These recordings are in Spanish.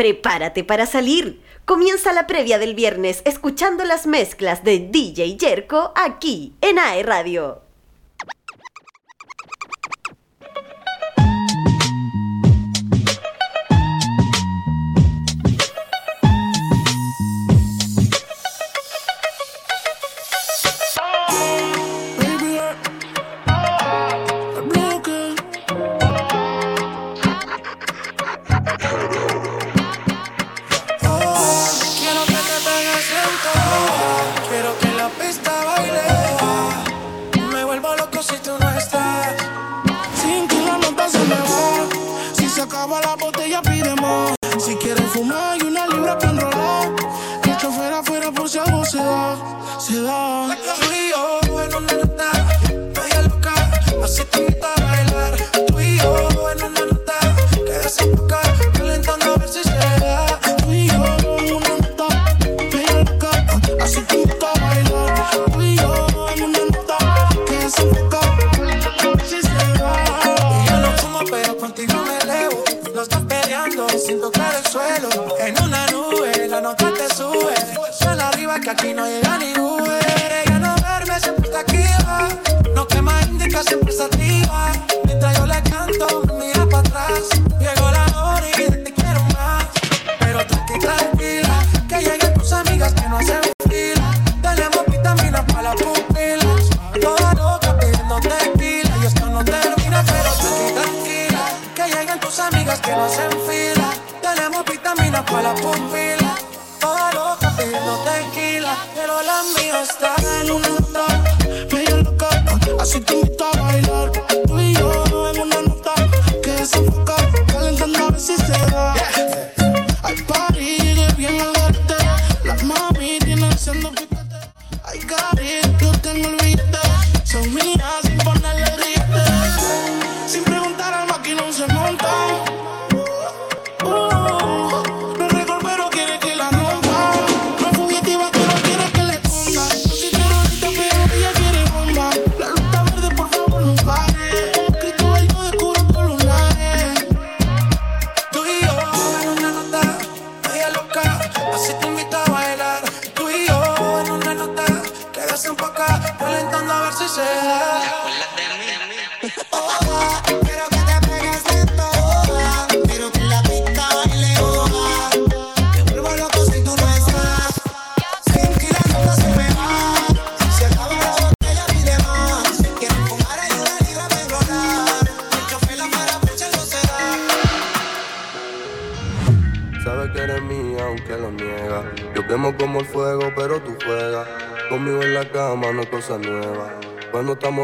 Prepárate para salir. Comienza la previa del viernes escuchando las mezclas de DJ Jerko aquí en AE Radio.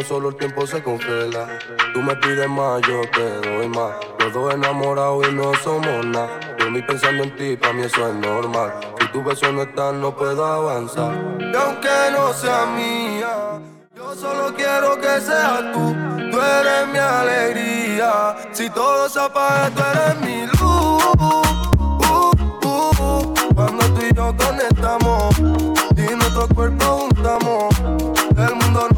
Solo el tiempo se congela. Tú me pides más, yo te doy más. Los dos enamorados y no somos nada. Dormí pensando en ti, para mí eso es normal. Si tu beso no está, no puedo avanzar. Y aunque no sea mía, yo solo quiero que seas tú. Tú eres mi alegría. Si todo se apaga, tú eres mi luz. Uh, uh, uh. Cuando tú y yo conectamos y nuestro cuerpo mundo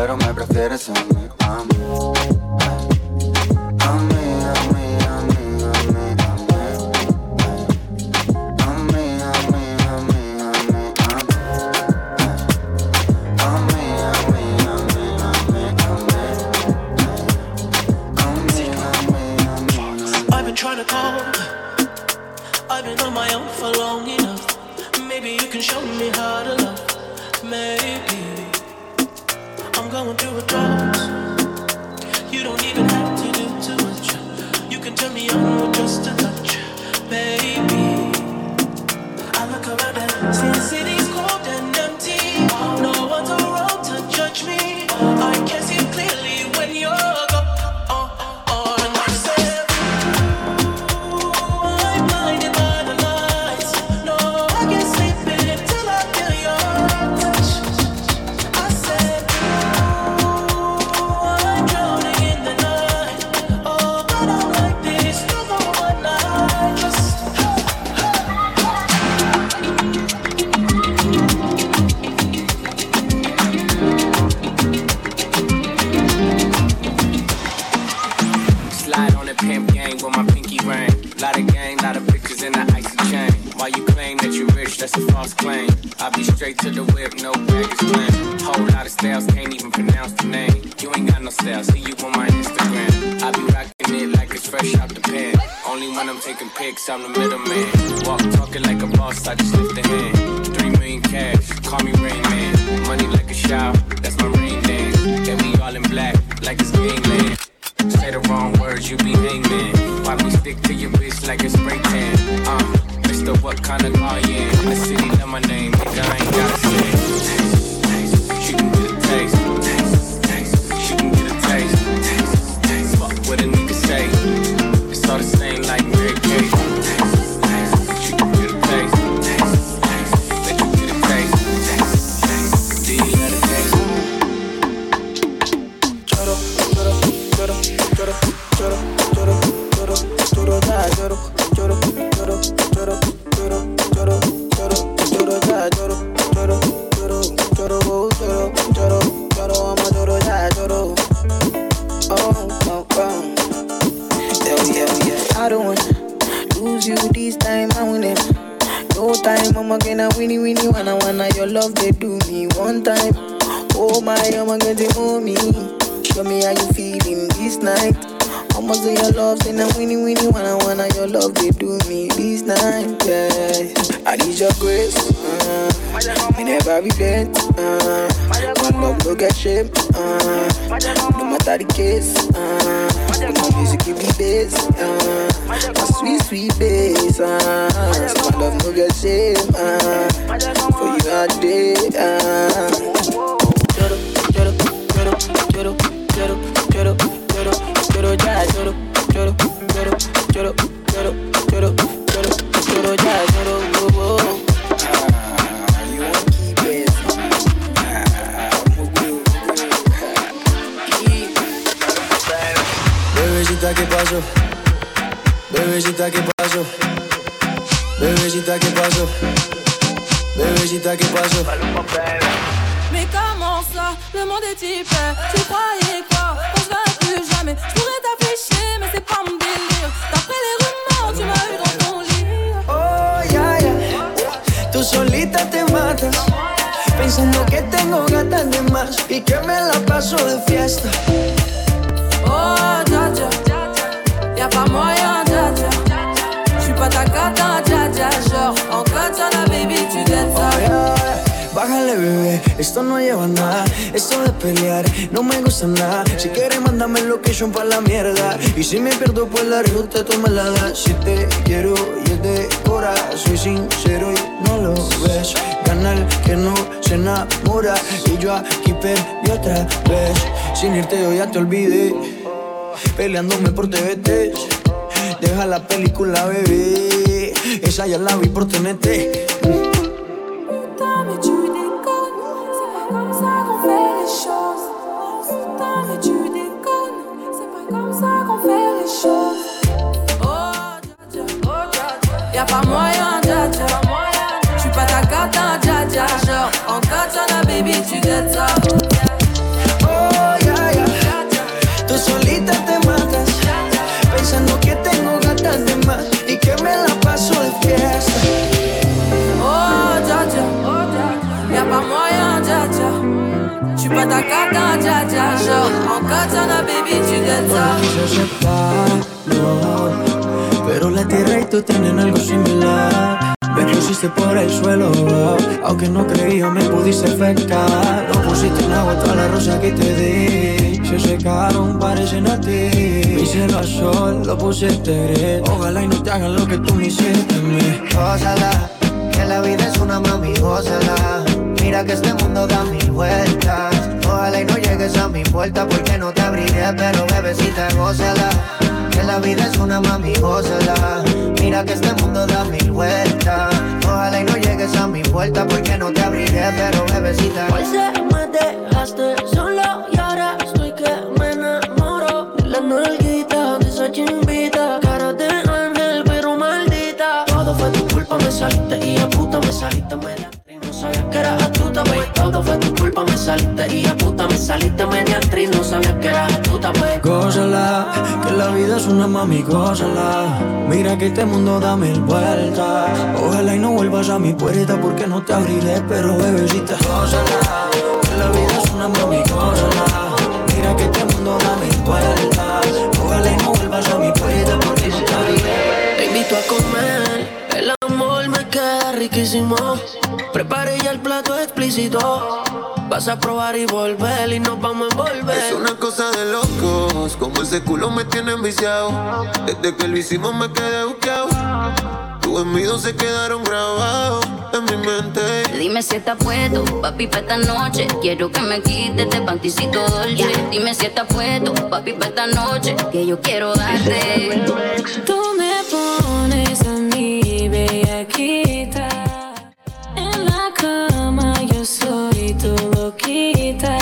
pero me prefieres a mí, a mí. I've been trying to call. I've been on my own for long enough. Maybe you can show me how to love. Maybe. I'm going through withdrawals. You don't even have to do too much. You can me just a touch, baby. I look around and see the city. I'm the middleman. Love they do me one time. Oh my, I'ma get it for me. Show me how you feeling this night. I'ma say your love, say na winnie winnie wanna wanna your love they do me this night. Yeah, I need your grace. Uh, me never regret. Uh, my love no get shame. Uh, no matter the case. Uh, my music give me bass. Uh, my sweet sweet bass. Uh, so my love no get shame. Uh, for you all day. Uh, choro, choro, choro, choro, choro, choro, choro, choro, ya, choro, oh, oh. Bebecita, ¿qué pasó? Bebecita, ¿qué pasó? Bebecita, ¿qué pasó? Bebecita, ¿qué pasó? Mais comment ça, le monde est hyper Tu croyais quoi? Solita te matas. Pensando que tengo gatas de más y que me la paso de fiesta. Oh dja dja Y'a pas moyen dja dja J'suis pas ta cata dja dja Genre en baby tu dettes ça Bájale, bebé, esto no lleva nada. Esto de pelear no me gusta nada. Si quieres, mándame location pa' la mierda. Y si me pierdo, pues la ruta tú me la das. Si te quiero y es soy sincero y no lo ves. Gana el que no se enamora. Y yo aquí perdí otra vez. Sin irte, yo ya te olvidé. Peleándome por TVT. Deja la película, bebé. Esa ya la vi por TNT. Comme Y'a pas moyen dja dja J'suis pas ta cata dja dja Genre en ça. Oh. Tú solita te matas. Pensando que tengo gatas y que me la paso de fiesta. Oh oh Y'a pas pas en baby tu dettes ça. Quise aceptarlo, pero la tierra oh, y tú tienen algo similar. Me pusiste por el suelo, aunque no creía me pudiste afectar. No pusiste en agua toda la rosa que te di. Se secaron, parecen a ti. Mi cielo a sol, lo pusiste Ojalá y no te hagan lo que tú me hiciste. Me. Gózala, que la vida es una mami, gózala. Mira que este mundo da mil vueltas. Ojalá y no llegues a mi puerta porque no te abriré, pero bebecita, gózala. Que la vida es una mami, gózala. Mira que este mundo da mil vueltas. Ojalá y no llegues a mi puerta porque no te abriré, pero bebecita. Hoy se me dejaste solo y ahora estoy que me enamoro. La nalguita de esa chimbita, cara de ángel pero maldita. Todo fue tu culpa, me saliste y a puta me saliste media actriz. No sabía que eras astuta, baby. Todo fue tu me saliste y a puta me saliste media mediatriz, no sabías que era puta pues. Gózala, que la vida es una mami, gózala. Mira que este mundo da mil vueltas. Ojalá y no vuelvas a mi puerta porque no te abriré, pero bebecita, gózala. Que la vida es una mami, gózala. Mira que este mundo da mil vueltas. riquísimo. Preparé ya el plato explícito. Vas a probar y volver y nos vamos a envolver. Es una cosa de locos, como ese culo me tiene enviciado. Desde que lo hicimos me quedé buqueado. Tus envidios se quedaron grabados en mi mente. Dime si está puesto, papi, para esta noche. Quiero que me quites este panticito dolce. Yeah. Dime si está puesto, papi, para esta noche. Que yo quiero darte. solito, loquita.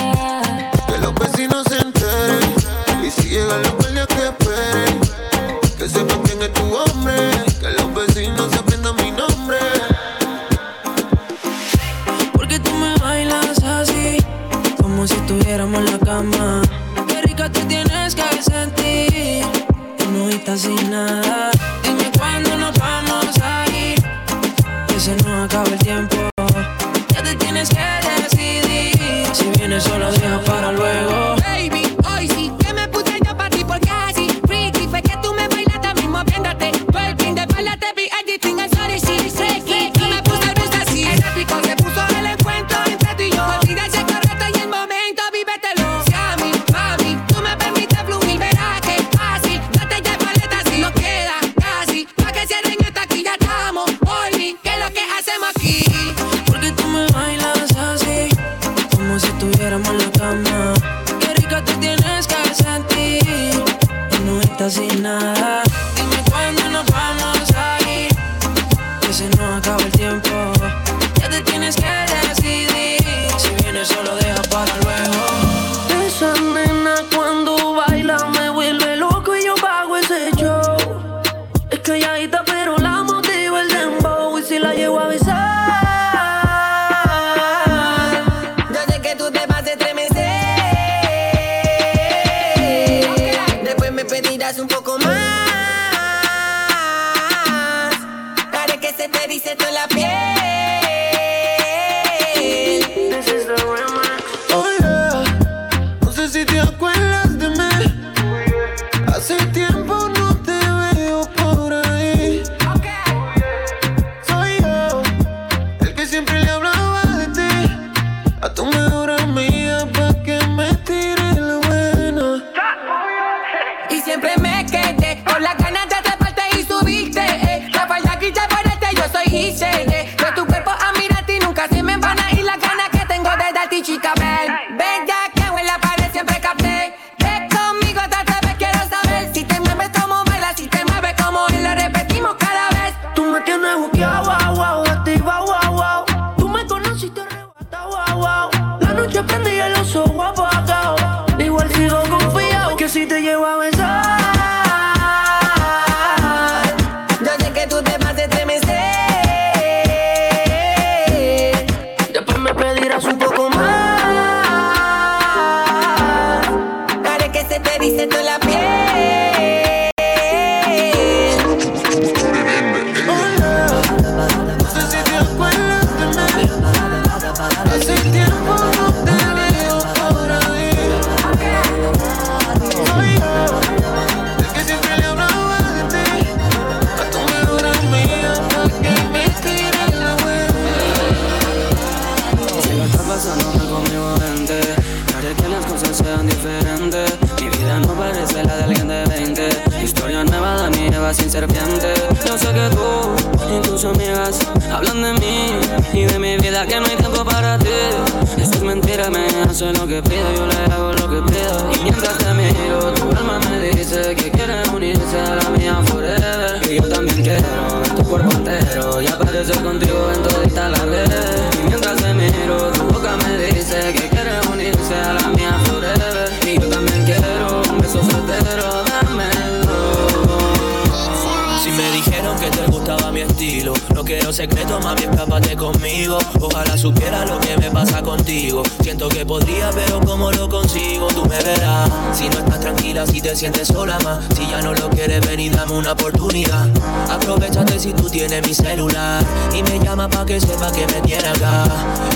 Si ya no lo quieres, ven y dame una oportunidad. Aprovechate si tú tienes mi celular. Y me llama pa' que sepa que me tiene acá.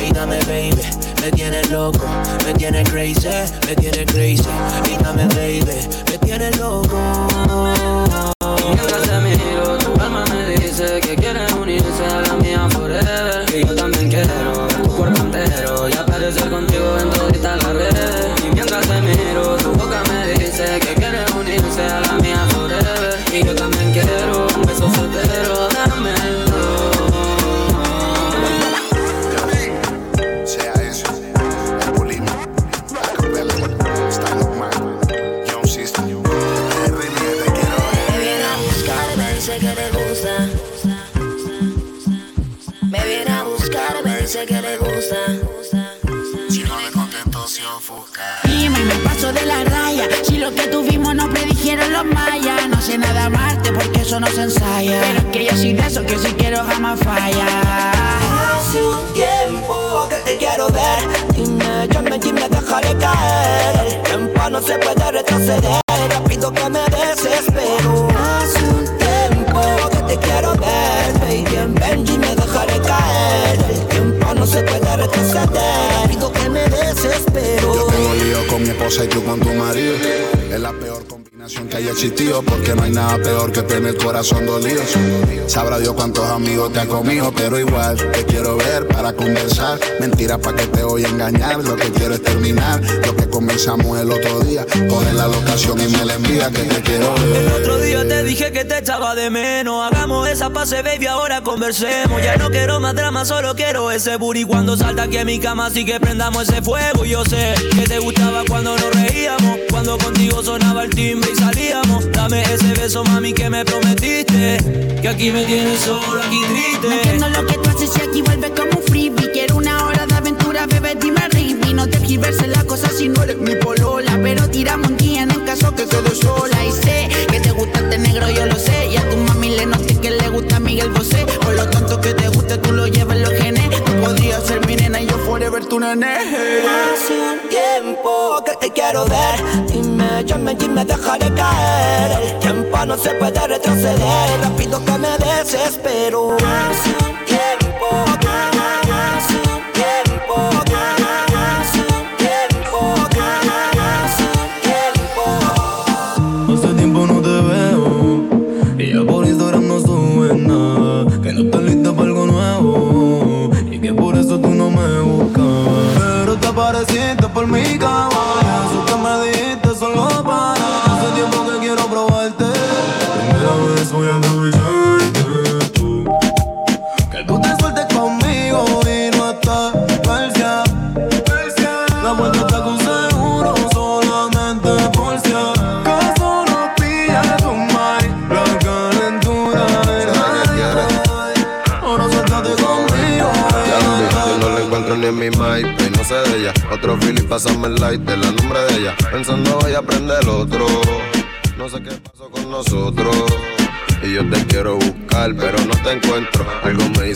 Y dame, baby, me tienes loco. Me tienes crazy, me tienes crazy. Y dame, baby, me tienes loco. Que el corazón dolido. Sabrá Dios cuántos amigos te han comido, pero igual te quiero ver para conversar. Mentira para que te voy a engañar. Lo que quiero es terminar lo que comenzamos el otro día. Coge la locación y me la envía que te quiero El otro día te dije que te echaba de menos. Hagamos esa pase, baby, ahora conversemos. Ya no quiero más drama, solo quiero ese booty cuando salta aquí en mi cama. Así que prendamos ese fuego. Yo sé que te gustaba cuando nos reíamos. Cuando contigo sonaba el timbre y salíamos. Dame ese beso, mami, que me prometiste. Que aquí me tienes solo, aquí No triste. entiendo lo que tú haces y aquí vuelves como un freebie. Quiero una hora de aventura, bebé, dime ribi. No te giverse la cosa si no eres mi polola. Pero tiramos un día en el caso que quedo sola. Y sé que te gusta este negro, yo lo sé. Y a tu mami le noté que le gusta Miguel Bosé. Por lo tanto que te guste, tú lo llevas en los genes. Tú podrías ser mi nena y yo forever tu nene. Hace un tiempo te quiero ver. Dime, llame y me dejaré caer. El tiempo no se puede retroceder. Rápido que me desespero.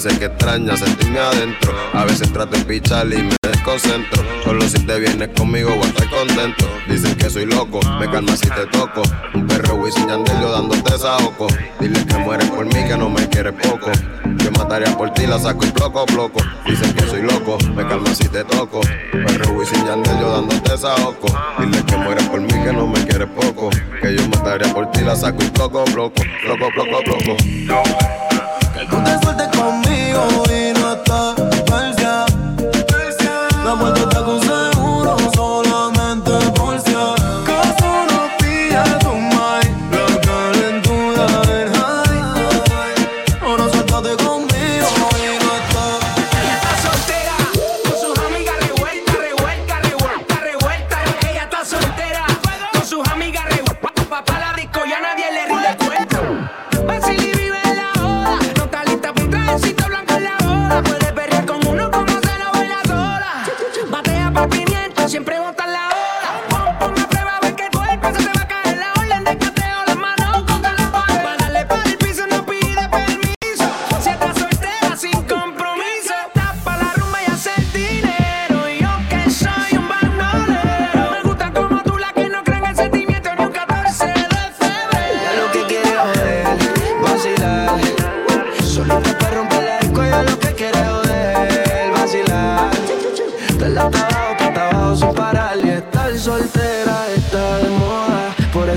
Dice que extraña sentirme adentro. A veces trato de pichar y me desconcentro. Solo si te vienes conmigo voy a estar contento. Dicen que soy loco, me calma si te toco. Un perro Wisin Yandel yo dándote saoco. Dile que mueres por mí, que no me quieres poco. Yo mataría por ti, la saco y bloco, bloco. Dicen que soy loco, me calma si te toco. Perro Wisin Yandel yo dándote saoco. Dile que mueres por mí, que no me quieres poco. Que yo mataría por ti, la saco y bloco, bloco. Bloco, bloco, bloco. Que tú te sueltes conmigo y no estás persia La está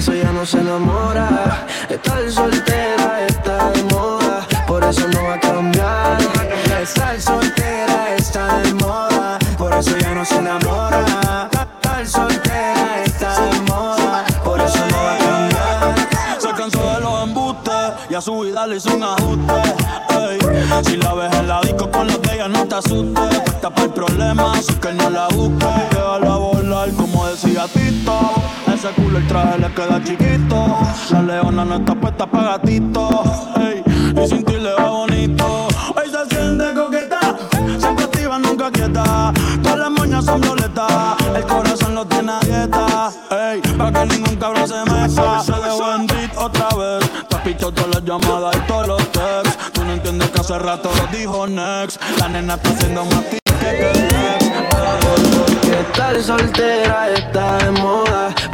se enamora. Estar soltera está de moda, por eso no va a cambiar. Estar soltera está de moda, por eso ya no se enamora. Estar soltera está de moda, por eso no va a cambiar. Se cansó de los embustes y a su vida le hizo un ajuste. ey. Si la ves en la disco con los de ella, no te asustes. Para el problema, así que no la busques. Déjala volar, como decía Tito. Ese culo el traje le queda chiquito. La leona no está puesta para gatito. ey. Y sin ti le va bonito. Hoy se siente coqueta, siempre activa, nunca quieta. Todas las moñas son violetas, el corazón lo tiene a dieta. Ey, para que ningún cabrón se meta. Se dejó en beat otra vez. Te has pichado todas las llamadas y todos los texts. Tú no entiendes que hace rato lo dijo next. La nena está haciendo más que que next. Porque estar soltera está de moda,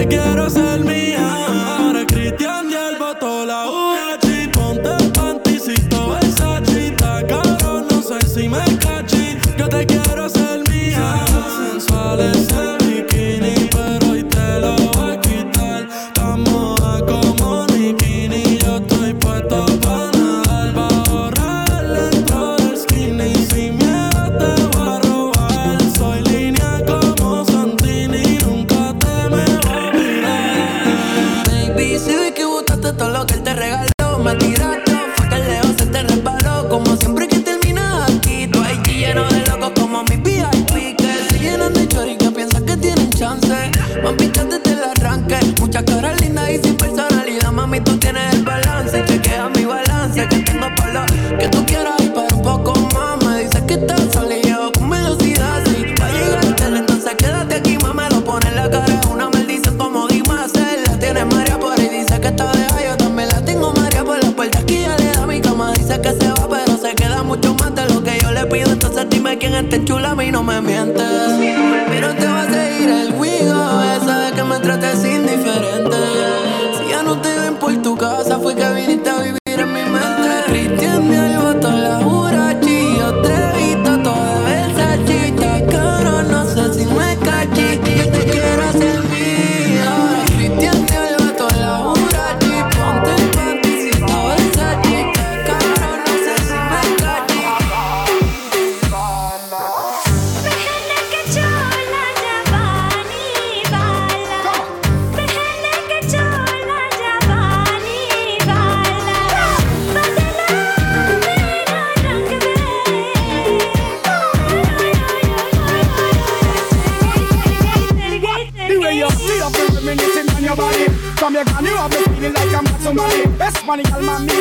Te quiero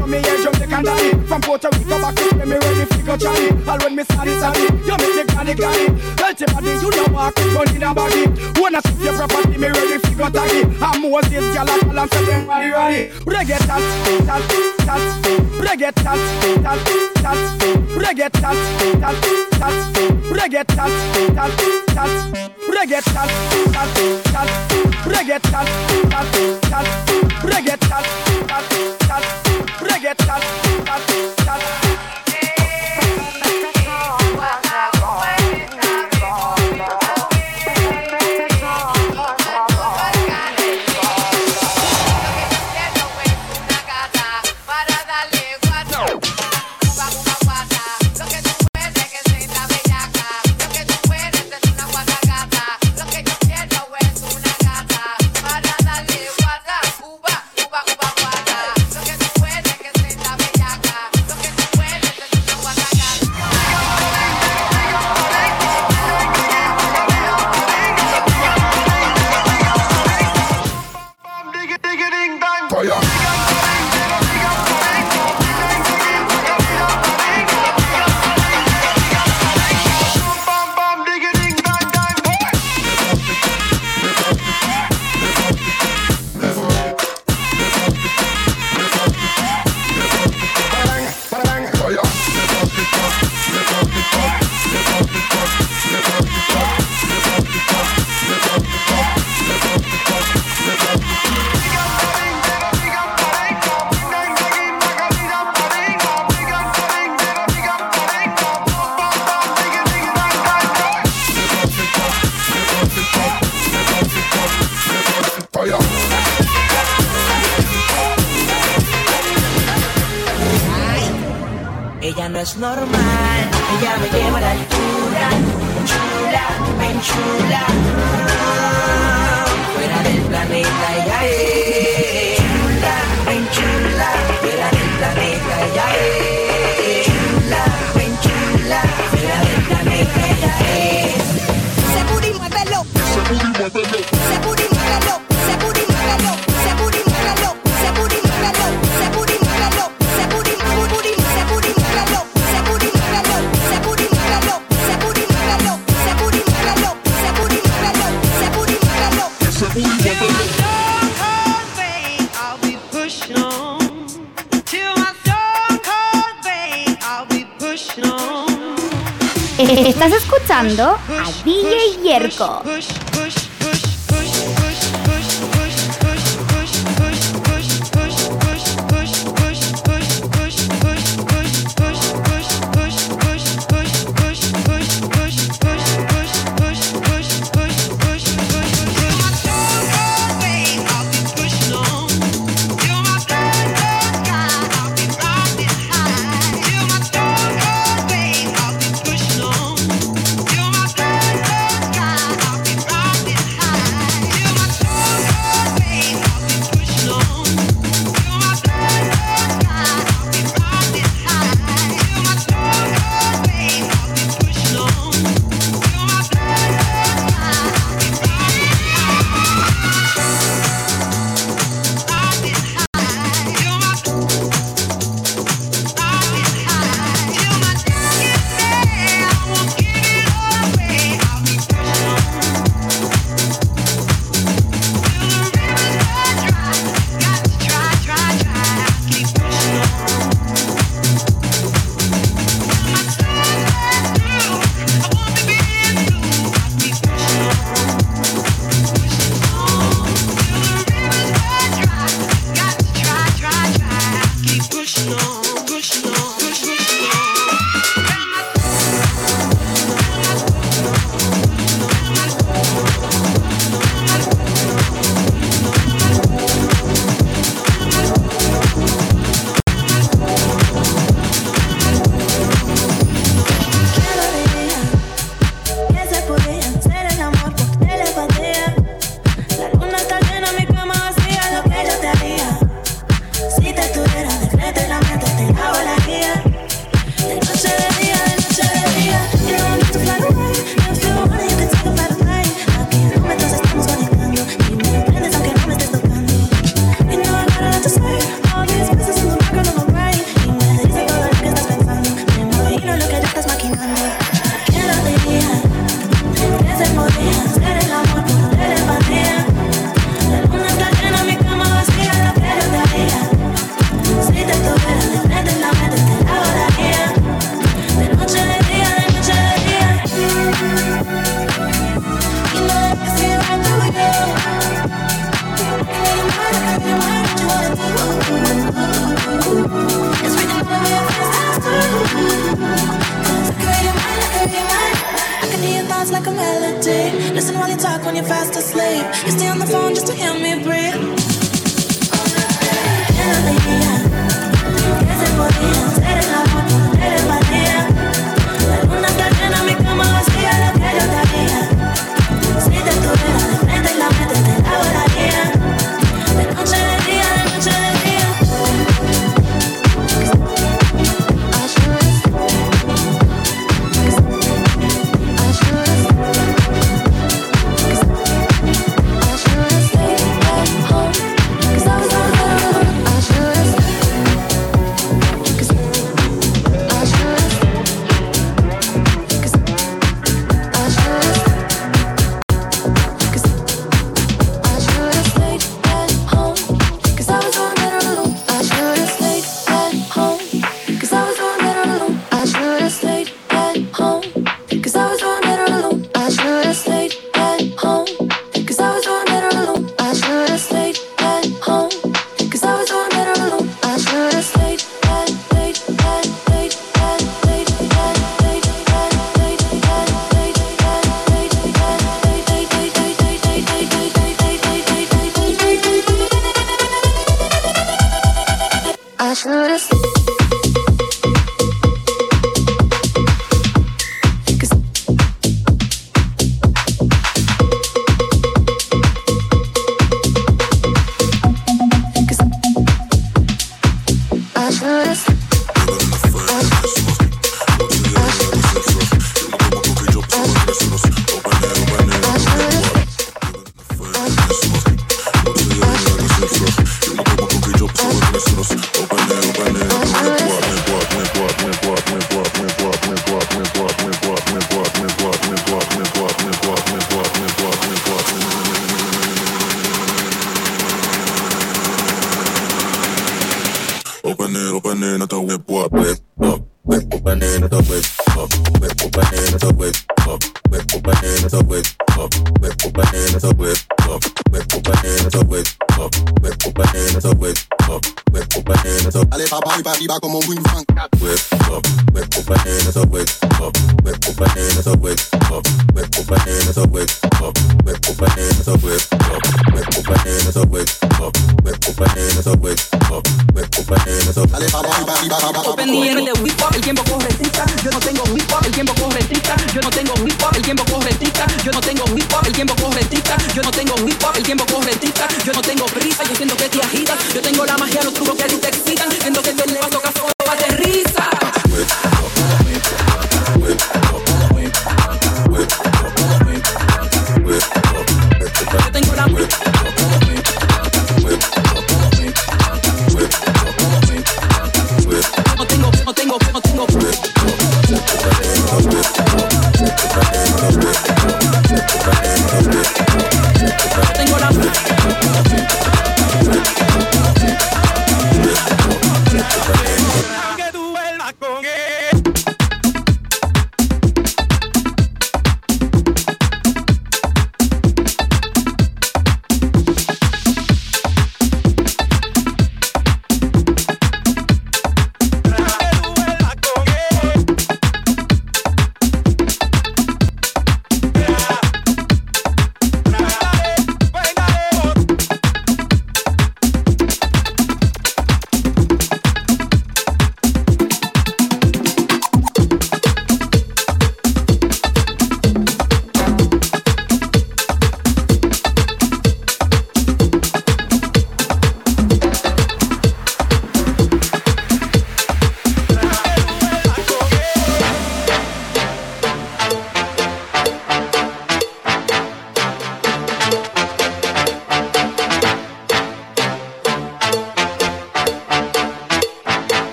from me here Jamaican daddy From Puerto Rico back to me ready to go Johnny All when me sorry sorry. You make me granny granny Healthy body you know walk gun in a body Wanna see your property me ready to I'm Moses girl a fall them rally rally Reggae dance, dance, dance Reggae dance, dance, dance Reggae dance, dance, Reggae Reggae Reggae Reggae Reggae normal. Escuchando a DJ Yerko.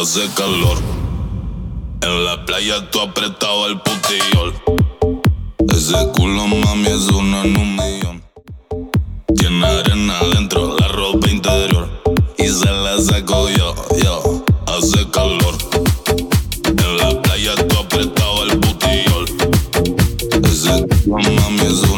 hace calor. En la playa tú apretado el putillol. Ese culo, mami, es uno en un millón. Tiene arena adentro, la ropa interior. Y se la saco yo, yo. Hace calor. En la playa tú apretado el putillol. Ese culo, mami, es uno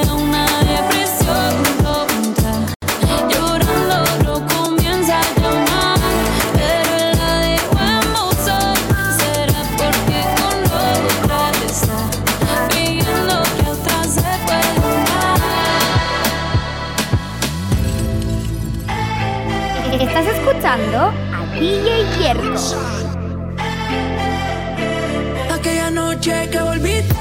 escuchando a DJ Hierro. Aquella noche que volviste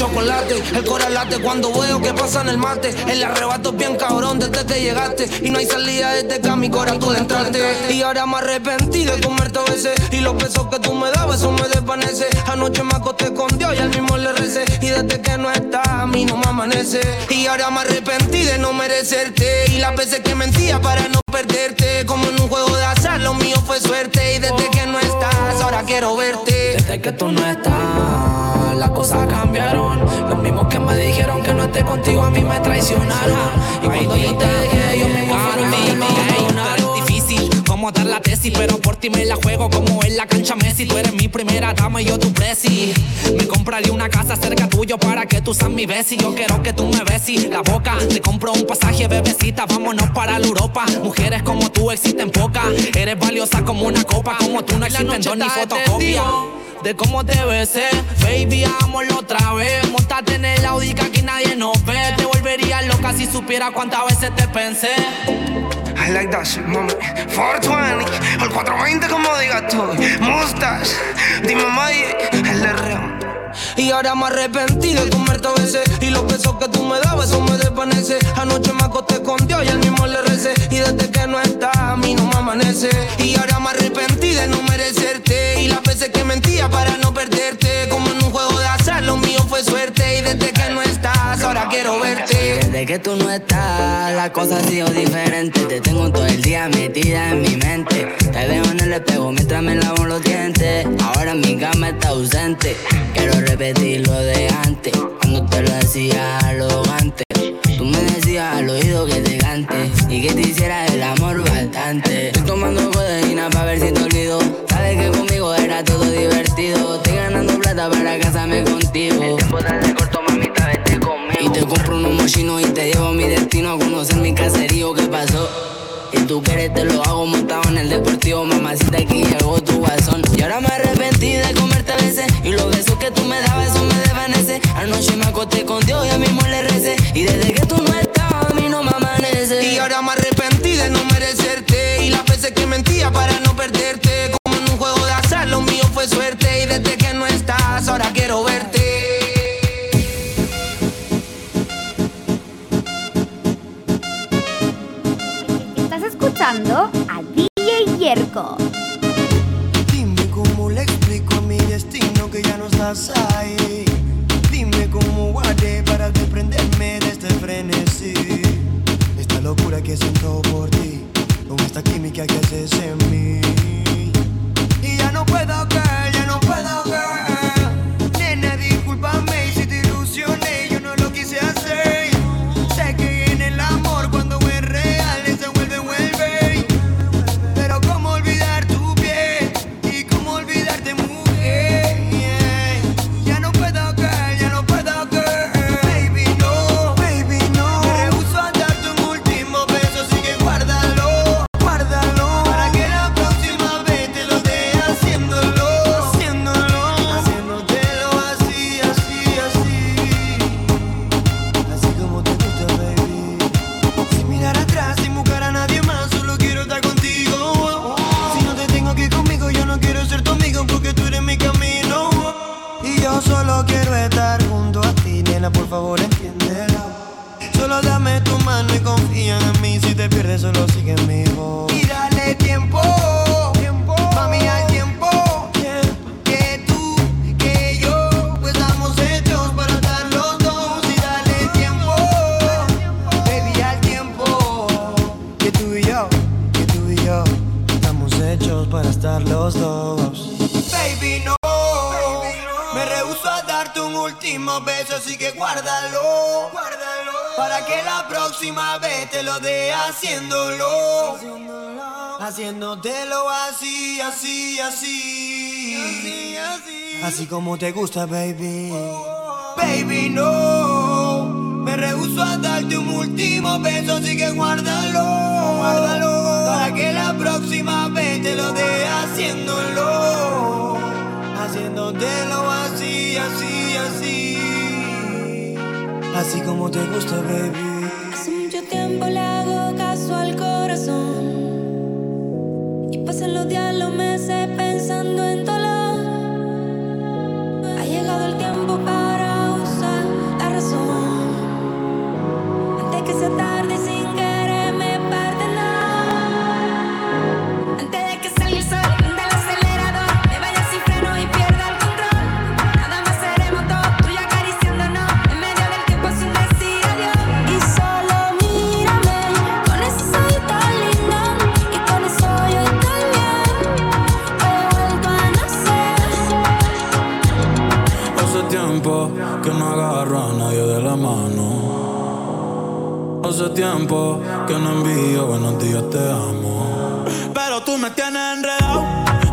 chocolate, el coral late cuando veo que pasa en el mate. El arrebato es bien cabrón desde que llegaste y no hay salida desde que a mi corazón pude entrarte. Y ahora me arrepentí de comerte a veces y los besos que tú me dabas eso me desvanece. Anoche me acosté con Dios y al mismo le recé y desde que no está a mí no me amanece. Y ahora me arrepentí de no merecerte y las veces que mentía para no perderte como en un juego de azar lo mío fue suerte y desde que no estás ahora quiero verte. Desde que tú no estás, las cosas cambiaron. Los mismos que me dijeron que no esté contigo a mí me traicionaron. Y cuando yo te dejé, yo me como dar la tesis, pero por ti me la juego como en la cancha Messi. Tú eres mi primera dama y yo tu presi. Me compraré una casa cerca tuyo para que tú seas mi besi. Yo quiero que tú me besis la boca. Te compro un pasaje, bebecita, vámonos para la Europa. Mujeres como tú existen pocas. Eres valiosa como una copa, como tú no existen dos ni fotocopia. De cómo te besé, baby, hagámoslo otra vez. Montate en el Audi que aquí nadie nos ve. Te volvería loca si supiera cuántas veces te pensé. I like that shit, mami. 420, el 420 como digas tú. Mustache, dime Maya, el R. Y ahora me arrepentí de comerte a veces. Y los besos que tú me dabas, eso me desvanece. Anoche me acosté con Dios y al mismo le recé. Y desde que no está, a mí no me amanece. Y ahora me arrepentí de no merecerte. Y las veces que mentía para no perderte. Como en un juego de azar, lo mío fue suerte. Y desde que no estás, ahora quiero verte Desde que tú no estás, la cosa ha sido diferente. Te tengo todo el día metida en mi mente. Te veo en el espejo mientras me lavo los dientes. Ahora mi cama está ausente. Quiero repetir lo de antes. Cuando te lo decía arrogante. Tú me decías al oído que te cante y que te hiciera el amor bastante. Estoy tomando codeína para ver si te olvido. Sabes que conmigo era todo divertido. Estoy ganando plata para casarme contigo. El tiempo y te llevo a mi destino a conocer mi caserío. ¿Qué pasó? Y tú quieres te lo hago montado en el deportivo, mamacita, aquí guárdalo. Para que la próxima vez te lo dé haciéndolo. Haciéndotelo así, así, así. Así como te gusta, baby. Baby, no. Me rehuso a darte un último beso, así que guárdalo, guárdalo. Para que la próxima vez te lo dé haciéndolo. Haciéndotelo así, así, así. Así como te gusta, baby. Hace mucho tiempo le hago caso al corazón. Y pasan los días, los meses Hace tiempo que no envío buenos días, te amo. Pero tú me tienes enredado,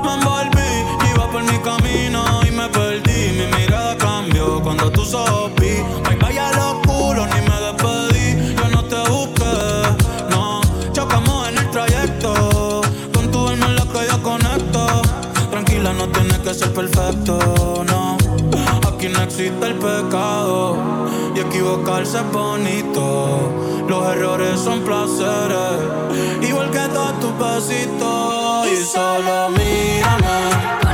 me envolví, iba por mi camino y me perdí. Mi mirada cambió cuando tú sopí. Bye bye a los culos, ni me despedí. Yo no te busqué, no. Chocamos en el trayecto. Con tu alma en la que yo conecto. Tranquila, no tienes que ser perfecto, el pecado y equivocarse es bonito. Los errores son placeres, igual que todos tus besitos. Y solo mírame.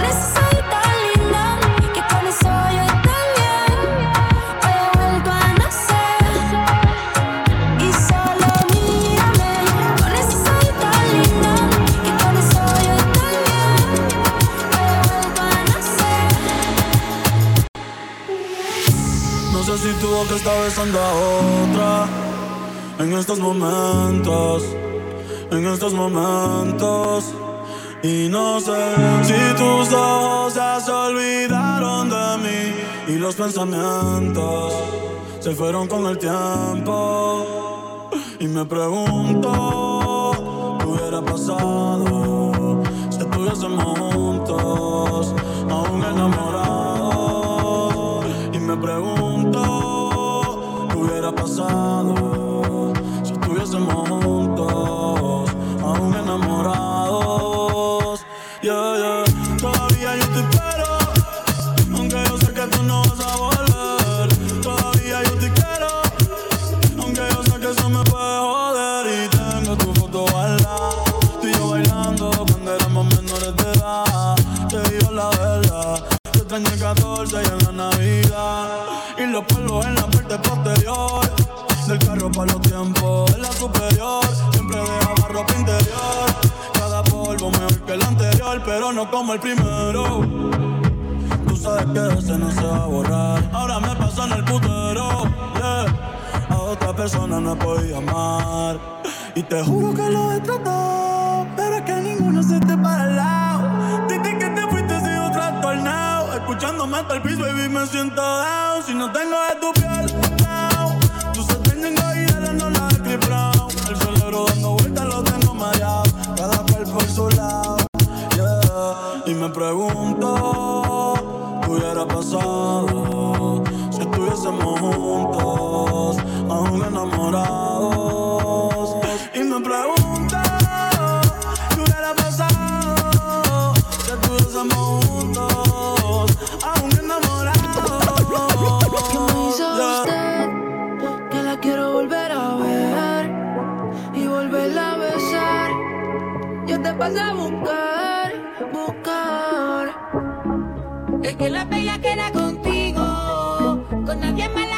Boca está besando a otra en estos momentos, en estos momentos. Y no sé si tus ojos ya se olvidaron de mí y los pensamientos se fueron con el tiempo. Y me pregunto qué hubiera pasado si estuviésemos juntos, aún enamorados. Si estuviésemos juntos, aún enamorados. Yeah, yeah. Todavía yo te espero, aunque yo sé que tú no vas a volver. Todavía yo te quiero, aunque yo sé que eso me puede joder. Y tengo tu foto guardada, tú y yo bailando cuando éramos menores de edad. Te digo la verdad, te extrañé el 14 y en la Navidad. Y los pelos en la parte anterior, pero no como el primero. Tú sabes que ese no se va a borrar. Ahora me pasa en el putero. yeah. A otra persona no podía amar. Y te juro que lo he tratado. Pero es que ninguno se te para al lado. Desde que te fuiste he sido trastornado. Escuchándome hasta el piso, baby, me siento down. Si no tengo de tu piel, Y me pregunto qué hubiera pasado si estuviésemos juntos, aún enamorados. Y me pregunto qué hubiera pasado si estuviésemos juntos, aún enamorados. ¿Qué me hizo usted? Que la quiero volver a ver y volverla a besar. Yo te paso que la bella queda contigo, con nadie más la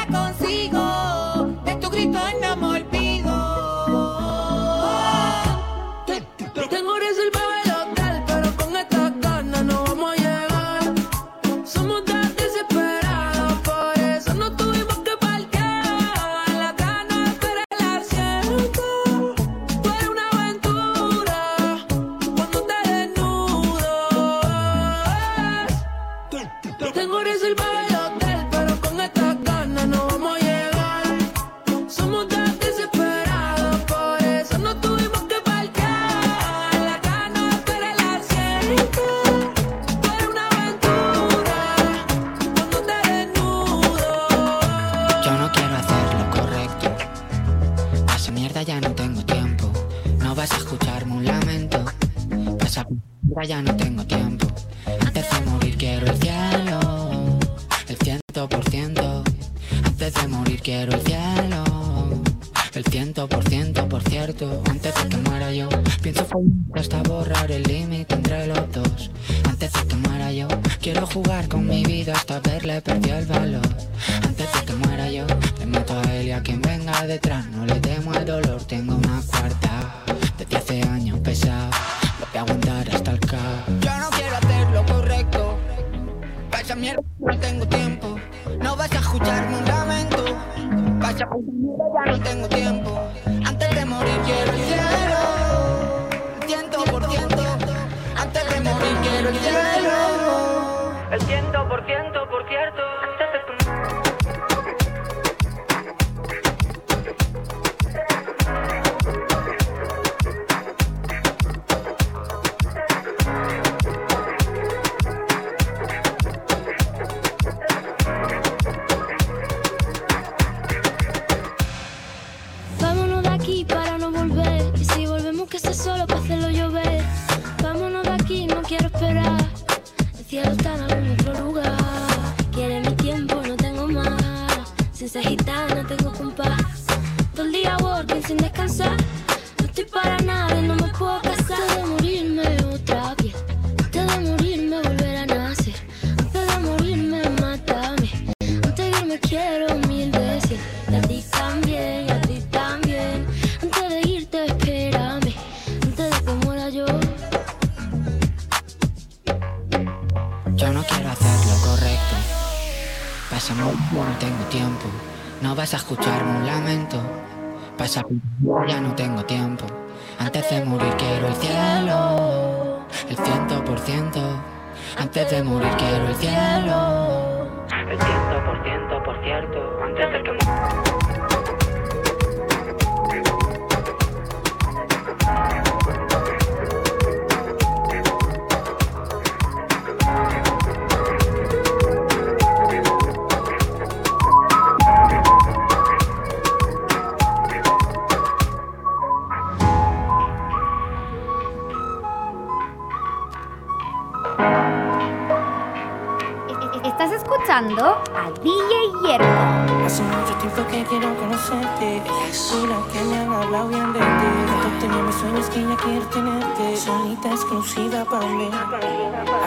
Yeah. por cierto, antes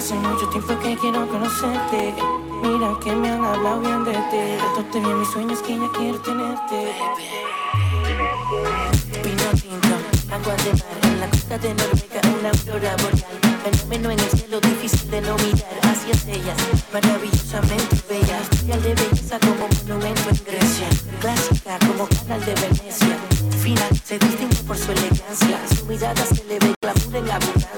Hace mucho tiempo que quiero conocerte. Mira que me han hablado bien de ti. Tanto bien mis sueños que ya quiero tenerte. Vino tinto, agua de mar. En la costa de Noruega, una aurora boreal. Fenómeno en el cielo, difícil de no mirar. Hacia ellas, maravillosamente bellas. Especial de belleza como monumento en Grecia. Clásica como canal de Venecia. Fina, se distingue por su elegancia. Su mirada se le ve glamour en la abundancia.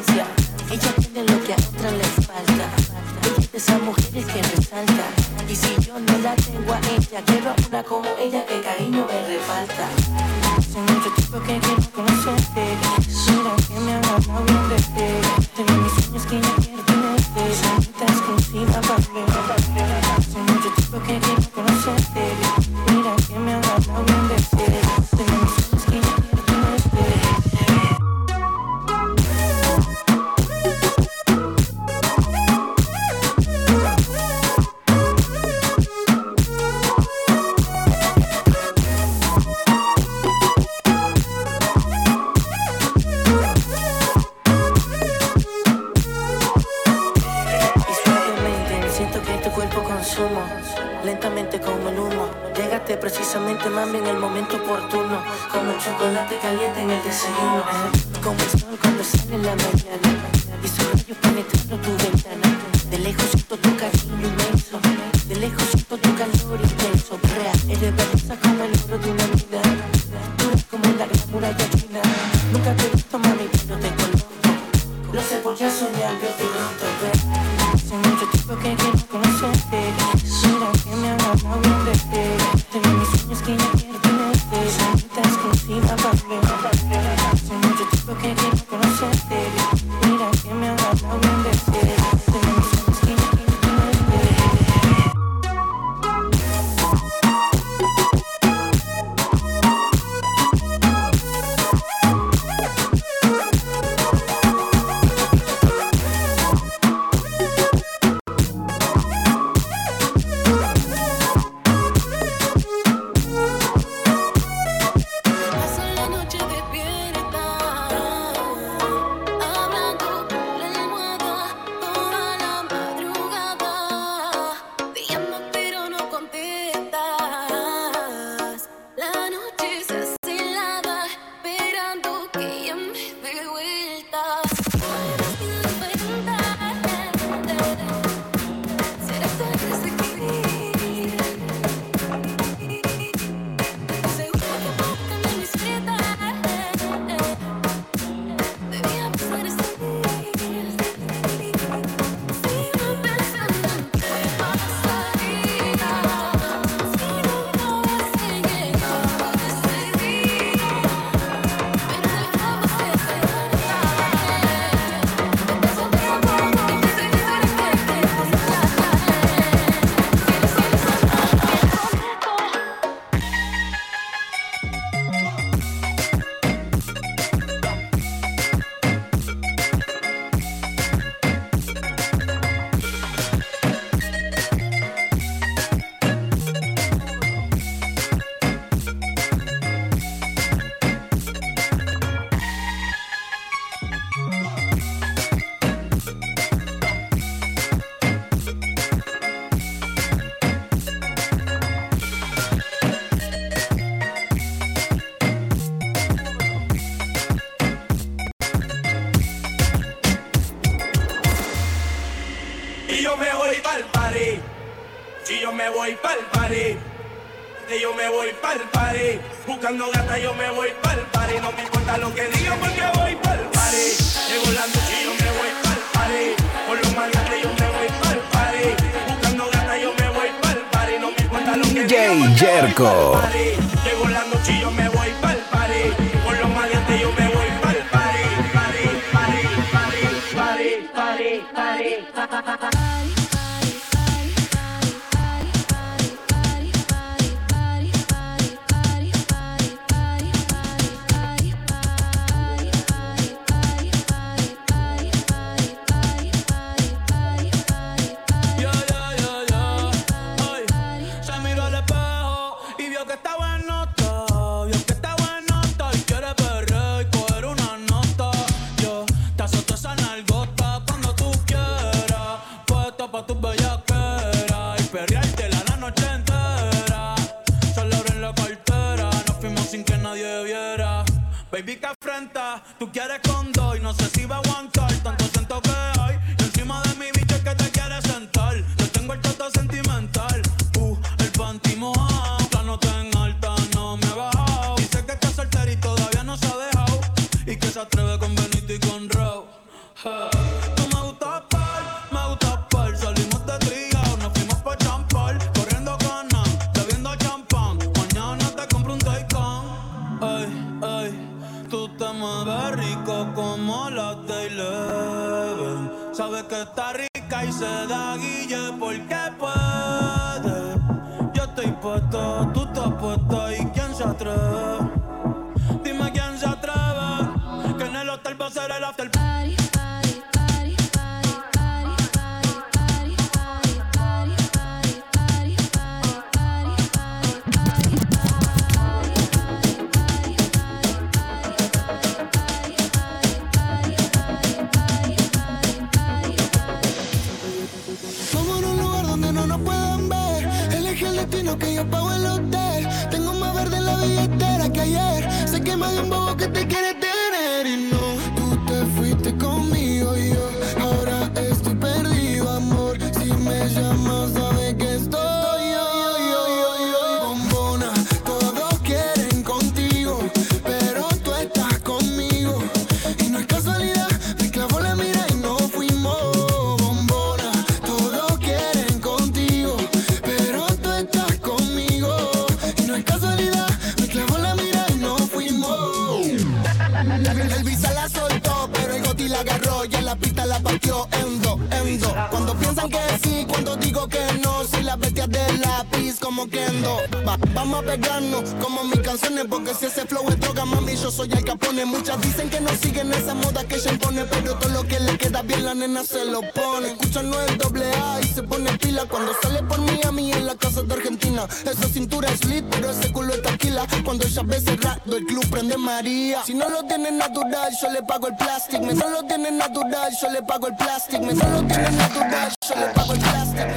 yo le pago el plastic. Me solo tiene natural, yo le pago el plastic. Me solo tiene natural, yo le pago el plastic.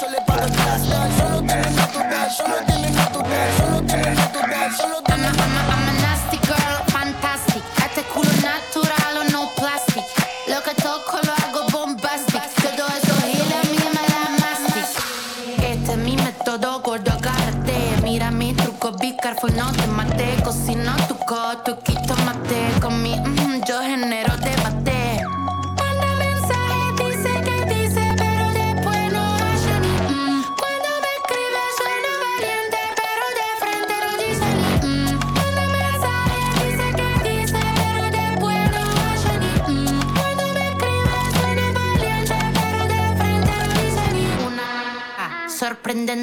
Yo le pago el plastic. Solo tiene natural, solo tiene natural, solo tiene natural, solo tiene natural. I'm a nasty girl, fantastic. Este culo natural o no plastic. Lo que toco lo hago bombastic. Todo eso gira a mí me da mastic. Este es mi método gordo agárrate. Mira mi truco, be no te mate. Cocino tu coto, quito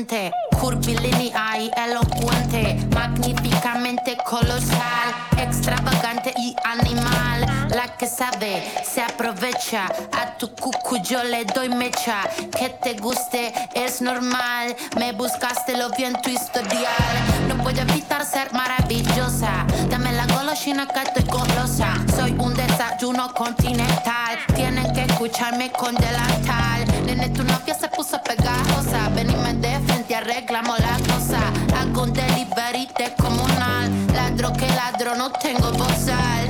presente, curvilínea y elocuente, magníficamente colosal, extravagante y animal. La que sabe se aprovecha, a tu cucu yo le doy mecha. Que te guste es normal, me buscaste lo vi en tu historial. No puedo evitar ser maravillosa, dame la golosina que estoy golosa. Soy un desayuno continental, tienen que escucharme con delantal. Nene, tu novia se puso pegajosa arreglamos la cosa. Hago un delivery. Ladro que ladro, no tengo bozal.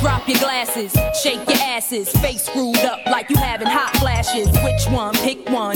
Drop your glasses, shake your asses, face screwed up like you haven't hot bitches. Which one? Pick one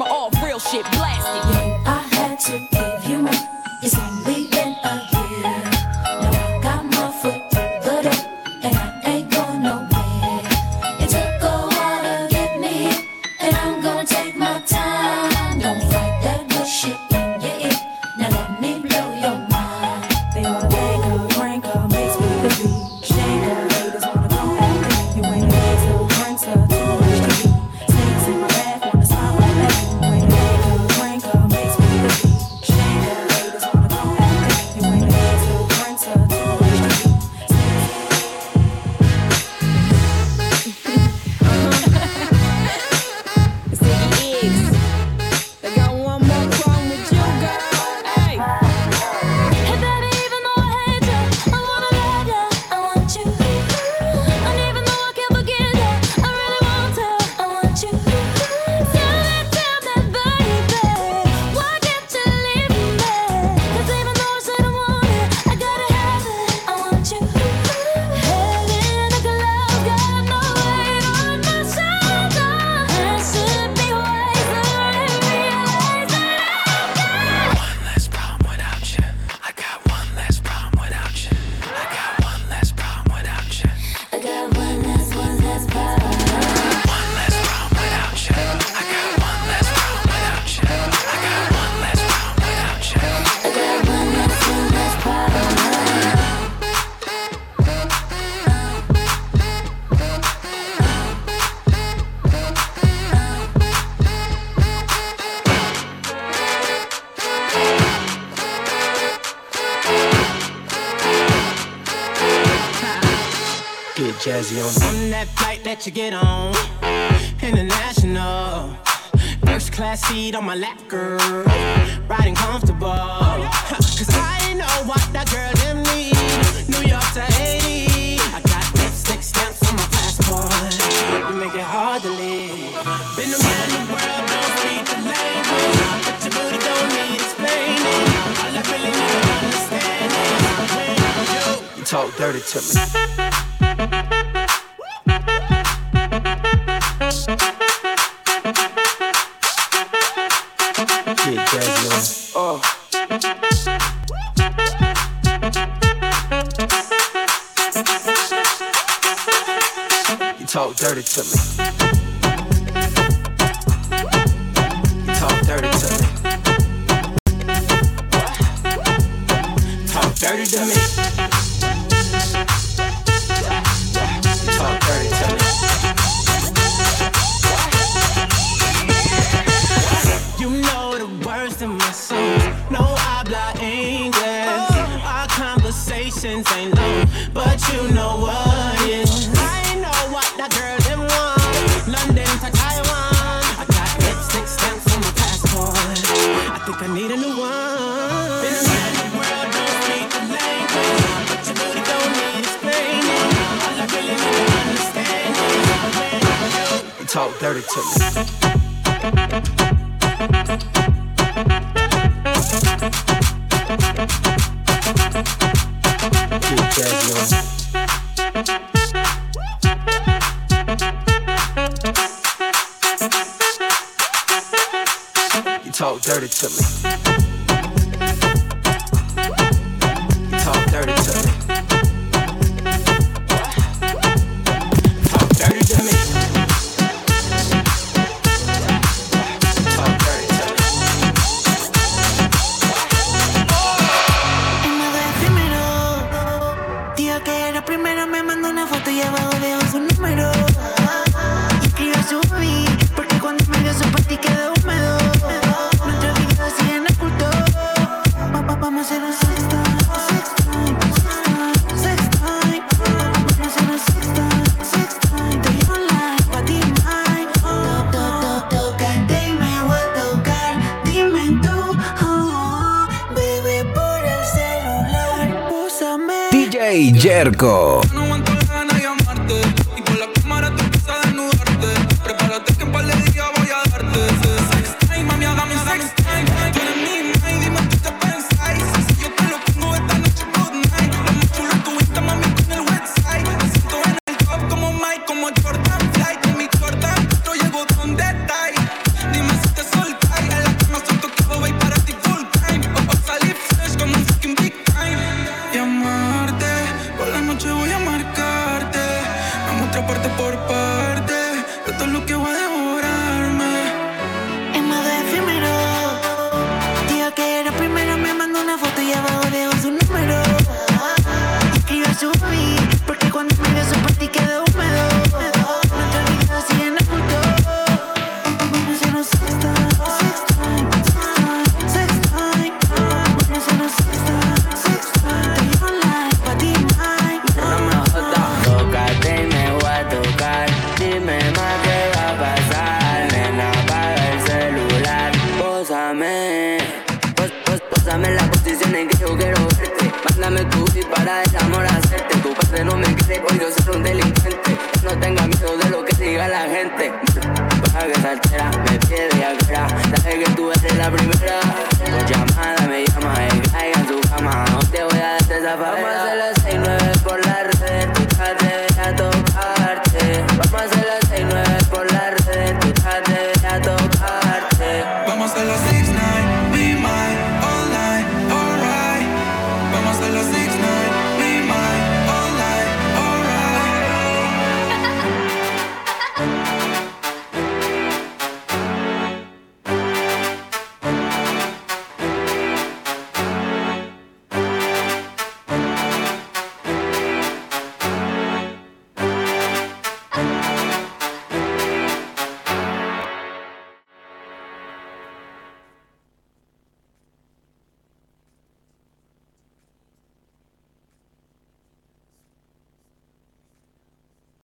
camera off, real shit blasted. I had to give you my. that you get on. International. First class seat on my lap, girl. Riding comfortable. Cause I know what that girl them need. New York to Haiti. I got lipstick stamps on my passport. You make it hard to leave. Been around the world, don't read the label. But your booty don't need explaining. All I really need understanding. You talk dirty to me. dirty to me.